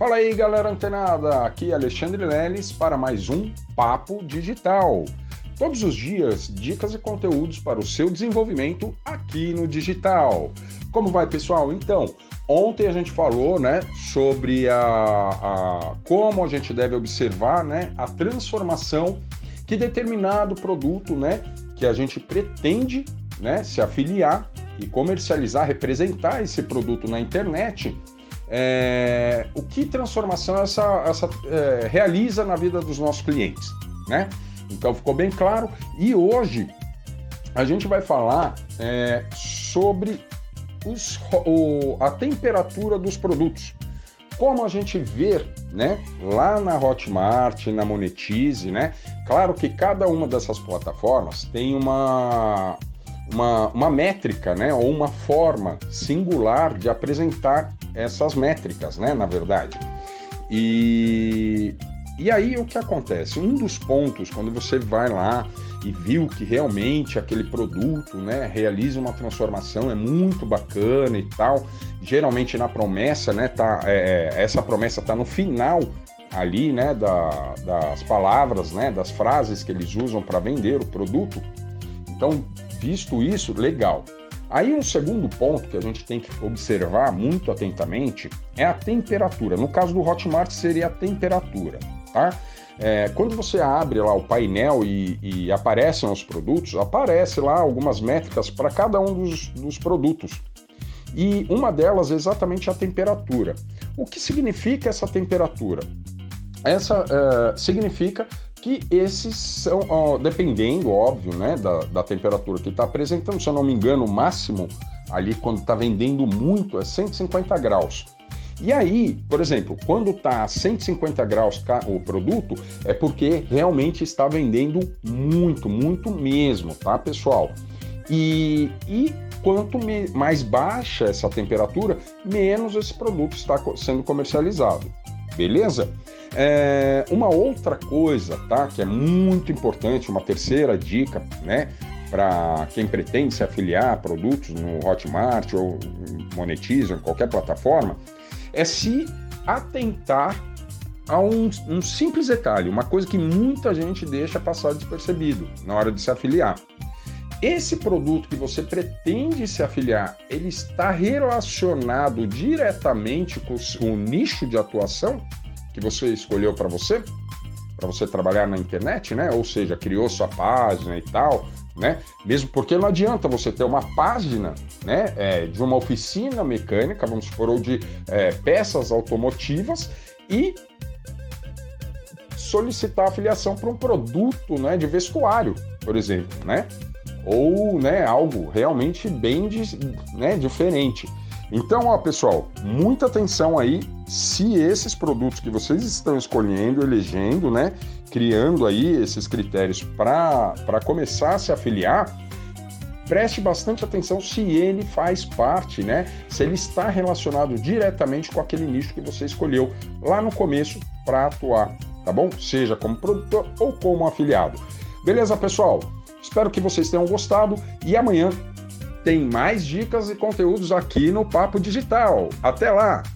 Fala aí, galera antenada! Aqui é Alexandre Leles para mais um Papo Digital. Todos os dias, dicas e conteúdos para o seu desenvolvimento aqui no digital. Como vai, pessoal? Então, ontem a gente falou, né, sobre a, a como a gente deve observar, né, a transformação que determinado produto, né, que a gente pretende, né, se afiliar e comercializar, representar esse produto na internet, é, o que transformação essa, essa é, realiza na vida dos nossos clientes, né? Então ficou bem claro. E hoje a gente vai falar é, sobre os, o, a temperatura dos produtos. Como a gente vê, né, lá na Hotmart, na Monetize, né? Claro que cada uma dessas plataformas tem uma, uma, uma métrica, né, ou uma forma singular de apresentar essas métricas, né, na verdade. E, e aí o que acontece? Um dos pontos, quando você vai lá e viu que realmente aquele produto né, realiza uma transformação, é muito bacana e tal, geralmente na promessa, né, tá, é, é essa promessa está no final ali, né, da, das palavras, né, das frases que eles usam para vender o produto. Então, visto isso, legal. Aí um segundo ponto que a gente tem que observar muito atentamente é a temperatura. No caso do Hotmart seria a temperatura, tá? É, quando você abre lá o painel e, e, aparecem os produtos, aparece lá algumas métricas para cada um dos, dos produtos. E uma delas é exatamente a temperatura. O que significa essa temperatura? Essa uh, significa que esses são, ó, dependendo, óbvio, né, da, da temperatura que está apresentando, se eu não me engano, o máximo ali quando está vendendo muito é 150 graus. E aí, por exemplo, quando está a 150 graus o produto, é porque realmente está vendendo muito, muito mesmo, tá, pessoal? E, e quanto mais baixa essa temperatura, menos esse produto está sendo comercializado. Beleza? É, uma outra coisa, tá? Que é muito importante, uma terceira dica, né? Para quem pretende se afiliar a produtos no Hotmart ou Monetize, em qualquer plataforma, é se atentar a um, um simples detalhe, uma coisa que muita gente deixa passar despercebido na hora de se afiliar. Esse produto que você pretende se afiliar, ele está relacionado diretamente com o nicho de atuação? que você escolheu para você, para você trabalhar na internet, né? Ou seja, criou sua página e tal, né? Mesmo porque não adianta você ter uma página, né? É, de uma oficina mecânica, vamos supor, ou de é, peças automotivas e solicitar afiliação para um produto, né? De vestuário, por exemplo, né? Ou, né? Algo realmente bem né, diferente. Então, ó, pessoal, muita atenção aí se esses produtos que vocês estão escolhendo, elegendo, né, criando aí esses critérios para começar a se afiliar, preste bastante atenção se ele faz parte, né? Se ele está relacionado diretamente com aquele nicho que você escolheu lá no começo para atuar, tá bom? Seja como produtor ou como afiliado. Beleza, pessoal? Espero que vocês tenham gostado e amanhã tem mais dicas e conteúdos aqui no Papo Digital. Até lá!